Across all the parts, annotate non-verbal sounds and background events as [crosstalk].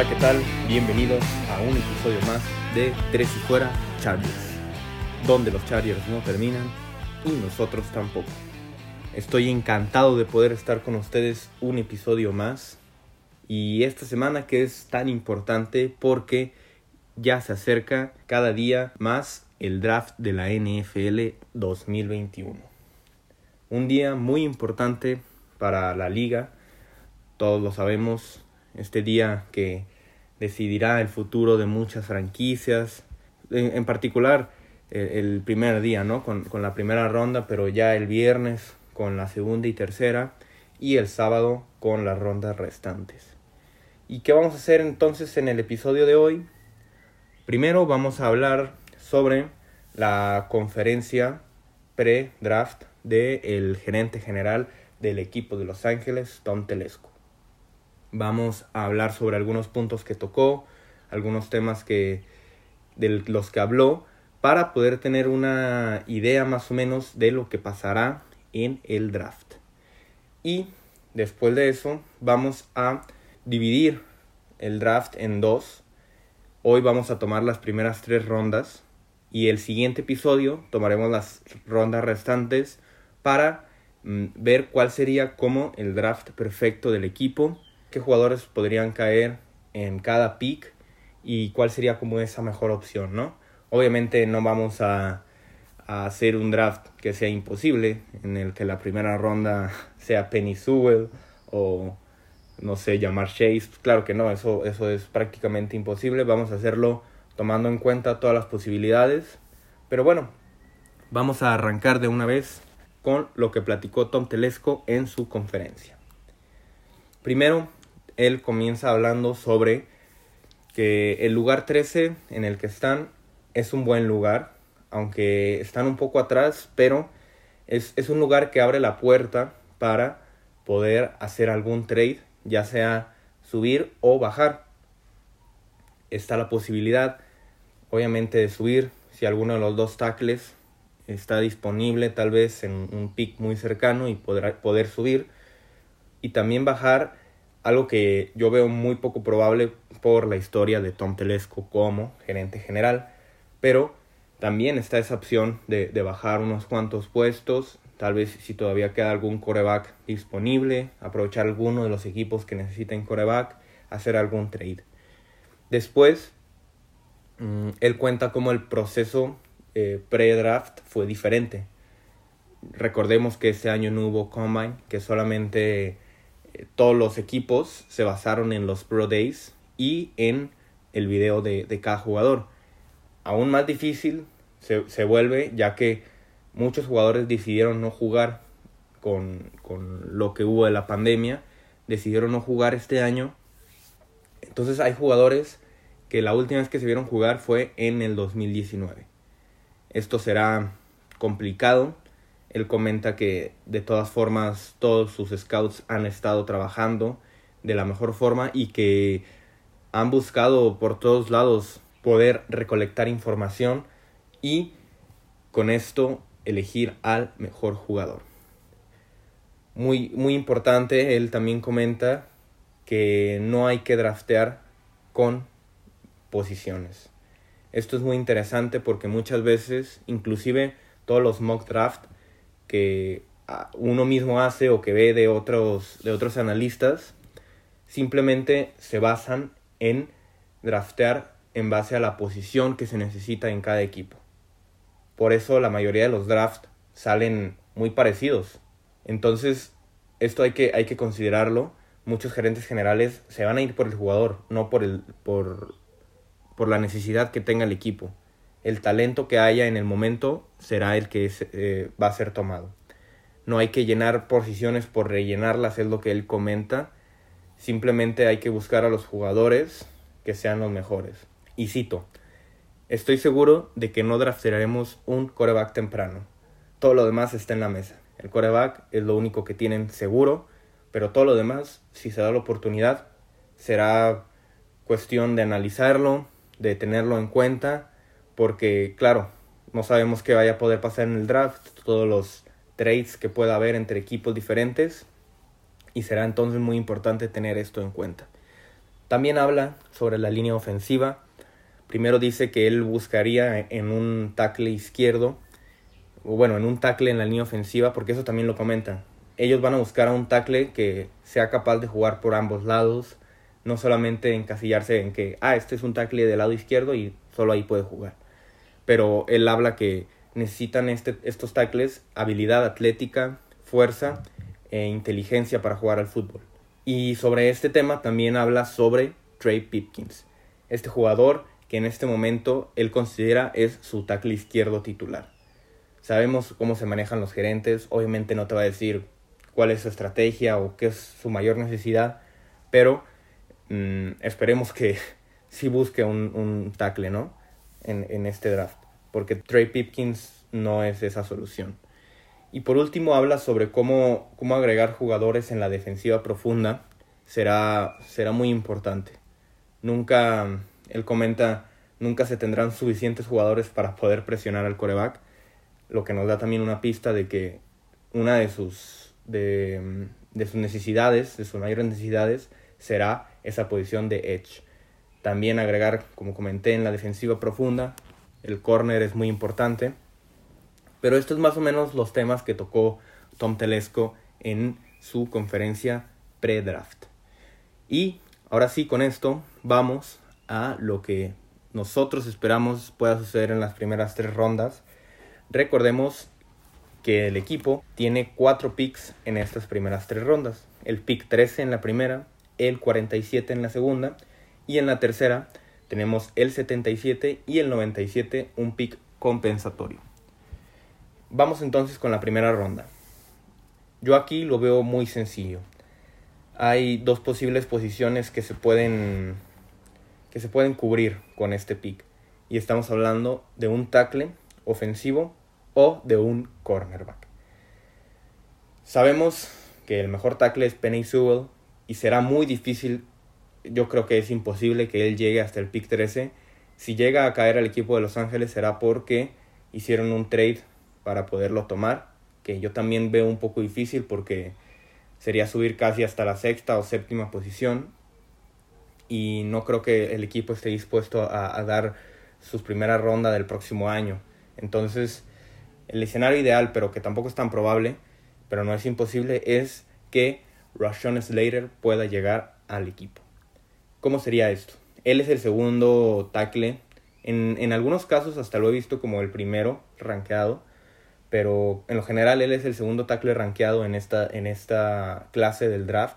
Hola, ¿qué tal? Bienvenidos a un episodio más de Tres y Fuera Chargers, donde los Chargers no terminan y nosotros tampoco. Estoy encantado de poder estar con ustedes un episodio más y esta semana que es tan importante porque ya se acerca cada día más el draft de la NFL 2021. Un día muy importante para la liga, todos lo sabemos, este día que decidirá el futuro de muchas franquicias, en, particular el, primer día, ¿no? Con, con la primera ronda, pero ya el viernes con la segunda y tercera y el sábado con las rondas restantes. ¿Y qué vamos a hacer entonces en el episodio de hoy? Primero vamos a hablar sobre la conferencia pre-draft del gerente general del equipo de Los Ángeles, Tom Telesco. Vamos a hablar sobre algunos puntos que tocó, algunos temas que de los que habló para poder tener una idea más o menos de lo que pasará en el draft. Y después de eso vamos a dividir el draft en dos Hoy vamos a tomar las primeras tres rondas y el siguiente episodio tomaremos las rondas restantes para mm, ver cuál sería como el draft perfecto del equipo, qué jugadores podrían caer en cada pick y cuál sería como esa mejor opción, ¿no? Obviamente no vamos a, hacer un draft que sea imposible, en el que la primera ronda [laughs] sea Penny Sewell o no sé, llamar Chase. Claro que no, eso, eso es prácticamente imposible. Vamos a hacerlo tomando en cuenta todas las posibilidades. Pero bueno, vamos a arrancar de una vez con lo que platicó Tom Telesco en su conferencia. Primero, él comienza hablando sobre que el lugar 13 en el que están es un buen lugar, aunque están un poco atrás, pero es, es un lugar que abre la puerta para poder hacer algún trade ya sea subir o bajar. Está la posibilidad, obviamente, de subir si alguno de los dos tackles está disponible, tal vez en un pick muy cercano y podrá, poder subir. Y también bajar, algo que yo veo muy poco probable por la historia de Tom Telesco como gerente general. Pero también está esa opción de, de bajar unos cuantos puestos Tal vez si todavía queda algún coreback disponible, aprovechar alguno de los equipos que necesiten coreback, hacer algún trade. Después, mm, él cuenta cómo el proceso eh, pre-draft fue diferente. Recordemos que este año no hubo combine, que solamente todos los equipos se basaron en los Pro Days y en el video de, cada jugador. Aún más difícil se, se vuelve ya que muchos jugadores decidieron no jugar con, lo que hubo de la pandemia, decidieron no jugar este año. Entonces hay jugadores que la última vez que se vieron jugar fue en el 2019. Esto será complicado. Él comenta que de todas formas todos sus scouts han estado trabajando de la mejor forma y que han buscado por todos lados poder recolectar información y con esto elegir al mejor jugador. Muy, muy importante, él también comenta que no hay que draftear con posiciones. Esto es muy interesante porque muchas veces, inclusive todos los mock draft que ah, uno mismo hace o que ve de otros, de otros analistas, simplemente se basan en draftear en base a la posición que se necesita en cada equipo. Por eso la mayoría de los drafts salen muy parecidos. Entonces, esto hay que, hay que considerarlo. Muchos gerentes generales se van a ir por el jugador, no por, el, por, por la necesidad que tenga el equipo. El talento que haya en el momento será el que eh, va a ser tomado. No hay que llenar posiciones por rellenarlas, es lo que él comenta. Simplemente hay que buscar a los jugadores que sean los mejores. Y cito, Estoy seguro de que no draftearemos un coreback temprano. Todo lo demás está en la mesa. El coreback es lo único que tienen seguro, pero todo lo demás, si se da la oportunidad, será cuestión de analizarlo, de tenerlo en cuenta, porque claro, no sabemos qué vaya a poder pasar en el draft, todos los trades que pueda haber entre equipos diferentes, y será entonces muy importante tener esto en cuenta. También habla sobre la línea ofensiva. Primero dice que él buscaría en un tackle izquierdo, o bueno, en un tackle en la línea ofensiva, porque eso también lo comenta. Ellos van a buscar a un tackle que sea capaz de jugar por ambos lados, no solamente encasillarse en que, ah, este es un tackle del lado izquierdo y solo ahí puede jugar. Pero él habla que necesitan este, estos tackles habilidad atlética, fuerza e inteligencia para jugar al fútbol. Y sobre este tema también habla sobre Trey Pipkins, este jugador que en este momento él considera es su tackle izquierdo titular. Sabemos cómo se manejan los gerentes, obviamente no te va a decir cuál es su estrategia o qué es su mayor necesidad, pero mm, esperemos que [laughs] sí busque un, un tackle, ¿no? En, en este draft, porque Trey Pipkins no es esa solución. Y por último habla sobre cómo, cómo agregar jugadores en la defensiva profunda será, será muy importante. Nunca, él comenta, nunca se tendrán suficientes jugadores para poder presionar al coreback, lo que nos da también una pista de que una de sus, de, de sus necesidades, de sus mayores necesidades, será esa posición de edge. También agregar, como comenté, en la defensiva profunda, el corner es muy importante pero estos es más o menos los temas que tocó Tom Telesco en su conferencia pre-draft. Y ahora sí, con esto vamos a lo que nosotros esperamos pueda suceder en las primeras tres rondas. Recordemos que el equipo tiene cuatro picks en estas primeras tres rondas. El pick 13 en la primera, el 47 en la segunda y en la tercera tenemos el 77 y el 97, un pick compensatorio. Vamos entonces con la primera ronda. Yo aquí lo veo muy sencillo. Hay dos posibles posiciones que se pueden que se pueden cubrir con este pick y estamos hablando de un tackle ofensivo o de un cornerback. Sabemos que el mejor tackle es Penny Sewell y será muy difícil, yo creo que es imposible que él llegue hasta el pick 13. Si llega a caer al equipo de Los Ángeles será porque hicieron un trade para poderlo tomar, que yo también veo un poco difícil porque sería subir casi hasta la sexta o séptima posición y no creo que el equipo esté dispuesto a, dar sus primera ronda del próximo año. Entonces, el escenario ideal, pero que tampoco es tan probable, pero no es imposible, es que Rashawn Slater pueda llegar al equipo. ¿Cómo sería esto? Él es el segundo tackle. En, en algunos casos hasta lo he visto como el primero rankeado pero en lo general él es el segundo tackle rankeado en esta, en esta clase del draft.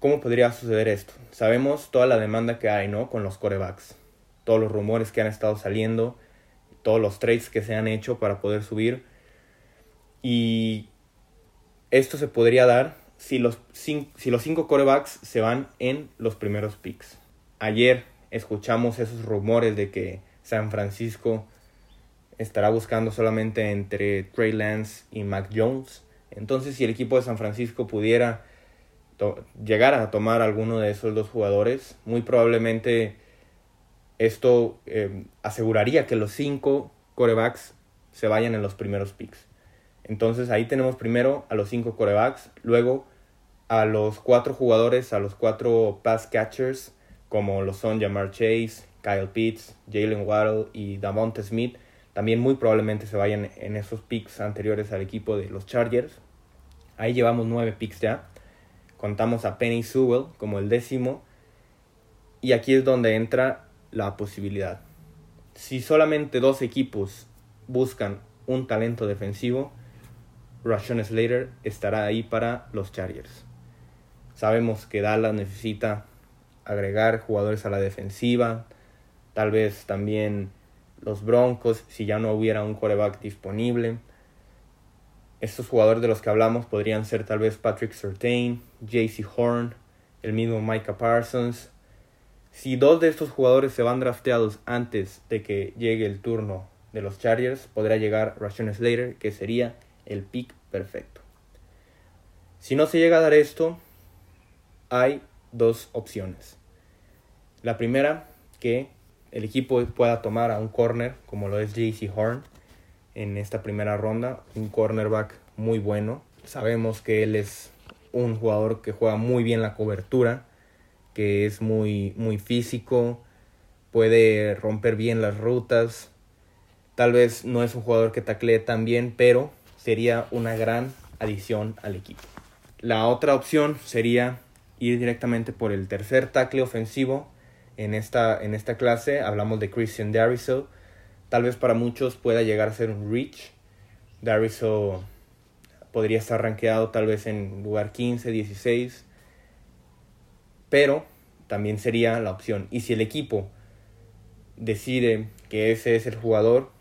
¿Cómo podría suceder esto? Sabemos toda la demanda que hay, ¿no? Con los corebacks. Todos los rumores que han estado saliendo, todos los trades que se han hecho para poder subir. Y esto se podría dar si los, si los cinco corebacks se van en los primeros picks. Ayer escuchamos esos rumores de que San Francisco estará buscando solamente entre Trey Lance y Mac Jones. Entonces, si el equipo de San Francisco pudiera llegar a tomar alguno de esos dos jugadores, muy probablemente esto eh, aseguraría que los cinco corebacks se vayan en los primeros picks. Entonces ahí tenemos primero a los cinco corebacks, luego a los cuatro jugadores, a los cuatro pass catchers, como lo son Jamar Chase, Kyle Pitts, Jalen Waddle y Davonte Smith, también muy probablemente se vayan en esos picks anteriores al equipo de los Chargers. Ahí llevamos nueve picks ya. Contamos a Penny Sewell como el décimo. Y aquí es donde entra la posibilidad. Si solamente dos equipos buscan un talento defensivo, Rashawn Slater estará ahí para los Chargers. Sabemos que Dallas necesita agregar jugadores a la defensiva, tal vez también los Broncos si ya no hubiera un coreback disponible. Estos jugadores de los que hablamos podrían ser tal vez Patrick Surtain, JC Horn, el mismo Micah Parsons. Si dos de estos jugadores se van drafteados antes de que llegue el turno de los Chargers, podrá llegar Rashawn Slater, que sería el pick perfecto. Si no se llega a dar esto, hay dos opciones. La primera, que el equipo pueda tomar a un corner como lo es JC Horn en esta primera ronda, un cornerback muy bueno. Sabemos que él es un jugador que juega muy bien la cobertura, que es muy, muy físico, puede romper bien las rutas. Tal vez no es un jugador que taclee tan bien, pero sería una gran adición al equipo. La otra opción sería ir directamente por el tercer tackle ofensivo. En esta, en esta clase hablamos de Christian Dariso. Tal vez para muchos pueda llegar a ser un reach. Dariso podría estar rankeado tal vez en lugar 15, 16. Pero también sería la opción. Y si el equipo decide que ese es el jugador,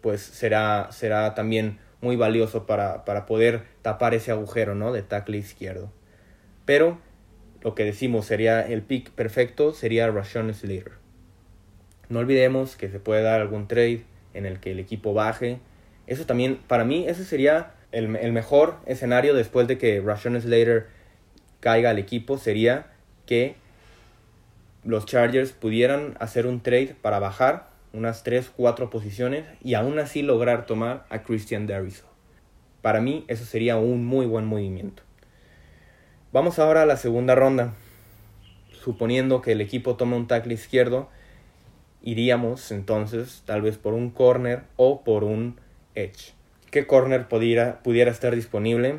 pues será, será también muy valioso para, para poder tapar ese agujero ¿no? de tackle izquierdo. Pero lo que decimos sería el pick perfecto sería Rashawn Slater. No olvidemos que se puede dar algún trade en el que el equipo baje. Eso también, para mí, ese sería el, el mejor escenario después de que Rashawn Slater caiga al equipo. Sería que los Chargers pudieran hacer un trade para bajar unas 3, 4 posiciones y aún así lograr tomar a Christian Dariso. Para mí eso sería un muy buen movimiento. Vamos ahora a la segunda ronda. Suponiendo que el equipo toma un tackle izquierdo, iríamos entonces tal vez por un corner o por un edge. ¿Qué corner pudiera, pudiera estar disponible?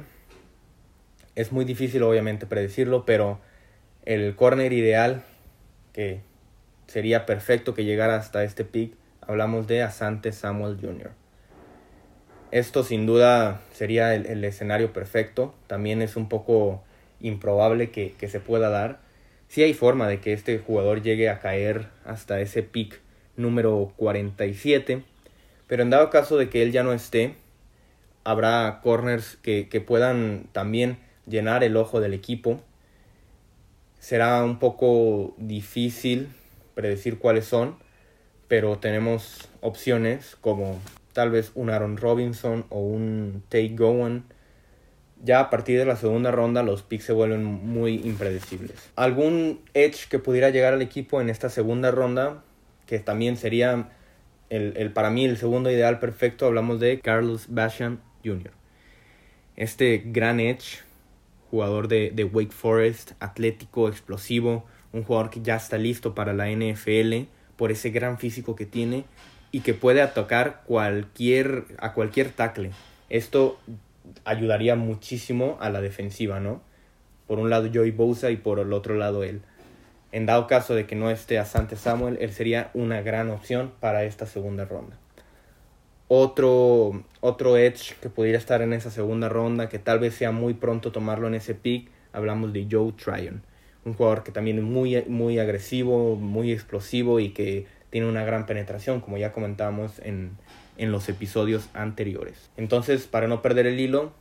Es muy difícil obviamente predecirlo, pero el corner ideal que sería perfecto que llegara hasta este pick, hablamos de Asante Samuel Jr. Esto sin duda sería el, escenario perfecto, también es un poco improbable que, que se pueda dar. Si hay forma de que este jugador llegue a caer hasta ese pick número 47, pero en dado caso de que él ya no esté, habrá corners que, que puedan también llenar el ojo del equipo será un poco difícil predecir cuáles son, pero tenemos opciones como tal vez un Aaron Robinson o un Tate Gowan. Ya a partir de la segunda ronda los picks se vuelven muy impredecibles. Algún edge que pudiera llegar al equipo en esta segunda ronda, que también sería el, el para mí el segundo ideal perfecto, hablamos de Carlos Basham Jr. Este gran edge jugador de, de, Wake Forest, atlético, explosivo, un jugador que ya está listo para la NFL por ese gran físico que tiene y que puede atacar cualquier, a cualquier tackle. Esto ayudaría muchísimo a la defensiva, ¿no? Por un lado Joey Bosa y por el otro lado él. En dado caso de que no esté a Sante Samuel, él sería una gran opción para esta segunda ronda. Otro, otro edge que pudiera estar en esa segunda ronda, que tal vez sea muy pronto tomarlo en ese pick, hablamos de Joe Tryon. Un jugador que también es muy, muy agresivo, muy explosivo y que tiene una gran penetración, como ya comentábamos en, en los episodios anteriores. Entonces, para no perder el hilo,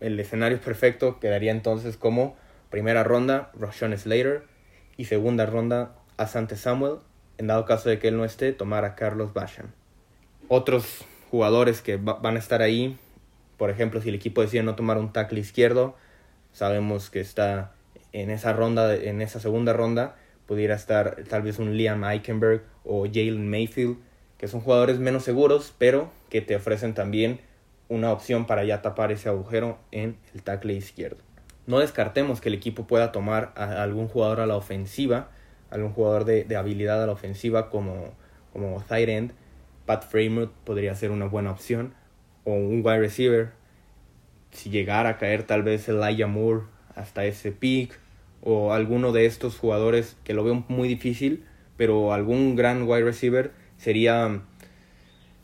el escenario perfecto quedaría entonces como primera ronda, Rashawn Slater, y segunda ronda, Asante Samuel. En dado caso de que él no esté, tomar a Carlos Basham otros jugadores que van a estar ahí. Por ejemplo, si el equipo decide no tomar un tackle izquierdo, sabemos que está en esa ronda, en esa segunda ronda, pudiera estar tal vez un Liam Eichenberg o Jalen Mayfield, que son jugadores menos seguros, pero que te ofrecen también una opción para ya tapar ese agujero en el tackle izquierdo. No descartemos que el equipo pueda tomar a algún jugador a la ofensiva, algún jugador de, de habilidad a la ofensiva como, como tight end, Pat Fremont podría ser una buena opción. O un wide receiver. Si llegara a caer tal vez Elijah Moore hasta ese pick. O alguno de estos jugadores que lo veo muy difícil. Pero algún gran wide receiver sería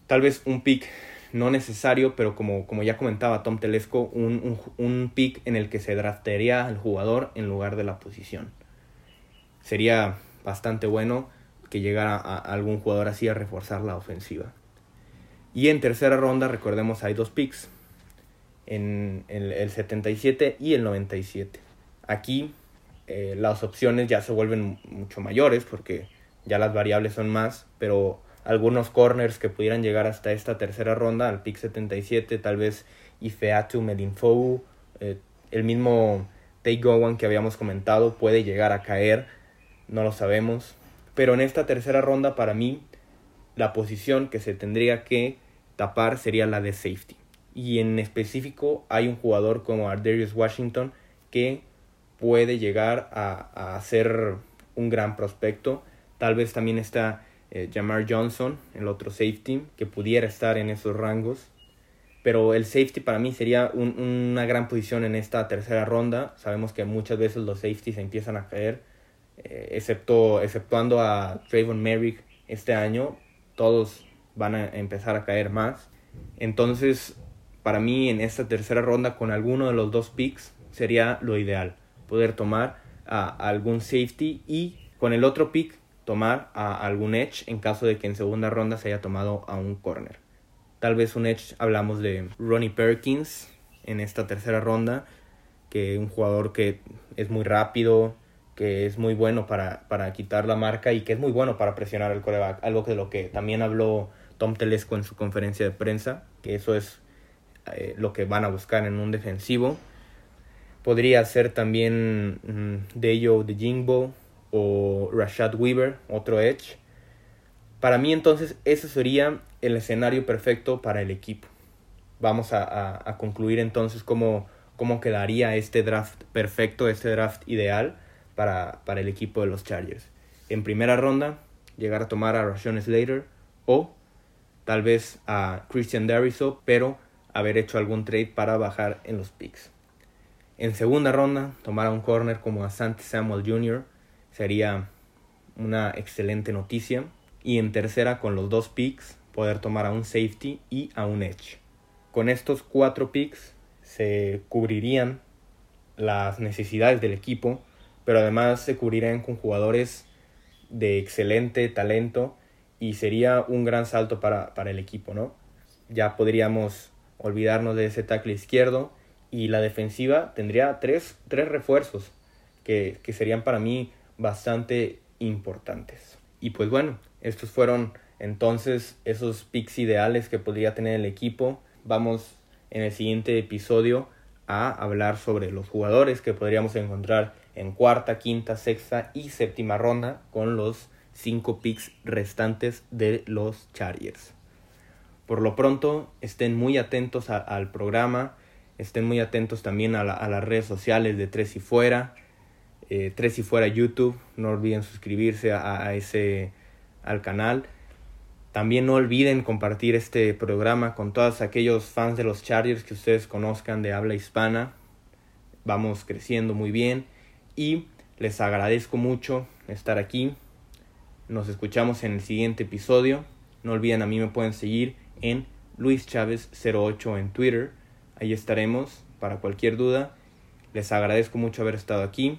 tal vez un pick no necesario, pero como, como ya comentaba Tom Telesco, un, un, pick en el que se draftearía al jugador en lugar de la posición. Sería bastante bueno que llegara algún jugador así a reforzar la ofensiva. Y en tercera ronda, recordemos, hay dos picks. En el, 77 y el 97. Aquí eh, las opciones ya se vuelven mucho mayores porque ya las variables son más, pero algunos corners que pudieran llegar hasta esta tercera ronda, al pick 77, tal vez Ifeatu Medinfou, eh, el mismo Take Gowan que habíamos comentado puede llegar a caer, no lo sabemos. Pero en esta tercera ronda, para mí, la posición que se tendría que tapar sería la de safety. Y en específico hay un jugador como Ardarius Washington que puede llegar a, ser un gran prospecto. Tal vez también está eh, Jamar Johnson, el otro safety, que pudiera estar en esos rangos. Pero el safety para mí sería una gran posición en esta tercera ronda. Sabemos que muchas veces los safeties empiezan a caer, eh, excepto, exceptuando a Trayvon Merrick este año, todos van a empezar a caer más. Entonces, para mí en esta tercera ronda con alguno de los dos picks sería lo ideal poder tomar a, algún safety y con el otro pick tomar a algún edge en caso de que en segunda ronda se haya tomado a un corner. Tal vez un edge hablamos de Ronnie Perkins en esta tercera ronda, que un jugador que es muy rápido, que es muy bueno para, para quitar la marca y que es muy bueno para presionar al coreback, algo de lo que también habló Tom Telesco en su conferencia de prensa, que eso es eh, lo que van a buscar en un defensivo. Podría ser también mm, Dejo de Jingbo o Rashad Weaver, otro Edge. Para mí entonces ese sería el escenario perfecto para el equipo. Vamos a, concluir entonces cómo, cómo, quedaría este draft perfecto, este draft ideal para, para, el equipo de los Chargers. En primera ronda, llegar a tomar a Rashawn Slater o tal vez a Christian Dariso, pero haber hecho algún trade para bajar en los picks. En segunda ronda, tomar a un corner como a Santi Samuel Jr. sería una excelente noticia. Y en tercera, con los dos picks, poder tomar a un safety y a un edge. Con estos cuatro picks se cubrirían las necesidades del equipo, pero además se cubrirían con jugadores de excelente talento y sería un gran salto para, para el equipo, ¿no? Ya podríamos olvidarnos de ese tackle izquierdo y la defensiva tendría tres, tres refuerzos que, que, serían para mí bastante importantes. Y pues bueno, estos fueron entonces esos picks ideales que podría tener el equipo. Vamos en el siguiente episodio a hablar sobre los jugadores que podríamos encontrar en cuarta, quinta, sexta y séptima ronda con los cinco picks restantes de los Chargers. Por lo pronto, estén muy atentos al programa Estén muy atentos también a, las redes sociales de Tres y Fuera. Eh, Tres y Fuera YouTube. No olviden suscribirse a, ese, al canal. También no olviden compartir este programa con todos aquellos fans de los Chargers que ustedes conozcan de habla hispana. Vamos creciendo muy bien y les agradezco mucho estar aquí. Nos escuchamos en el siguiente episodio. No olviden, a mí me pueden seguir en Luis Chávez 08 en Twitter Ahí estaremos para cualquier duda. Les agradezco mucho haber estado aquí,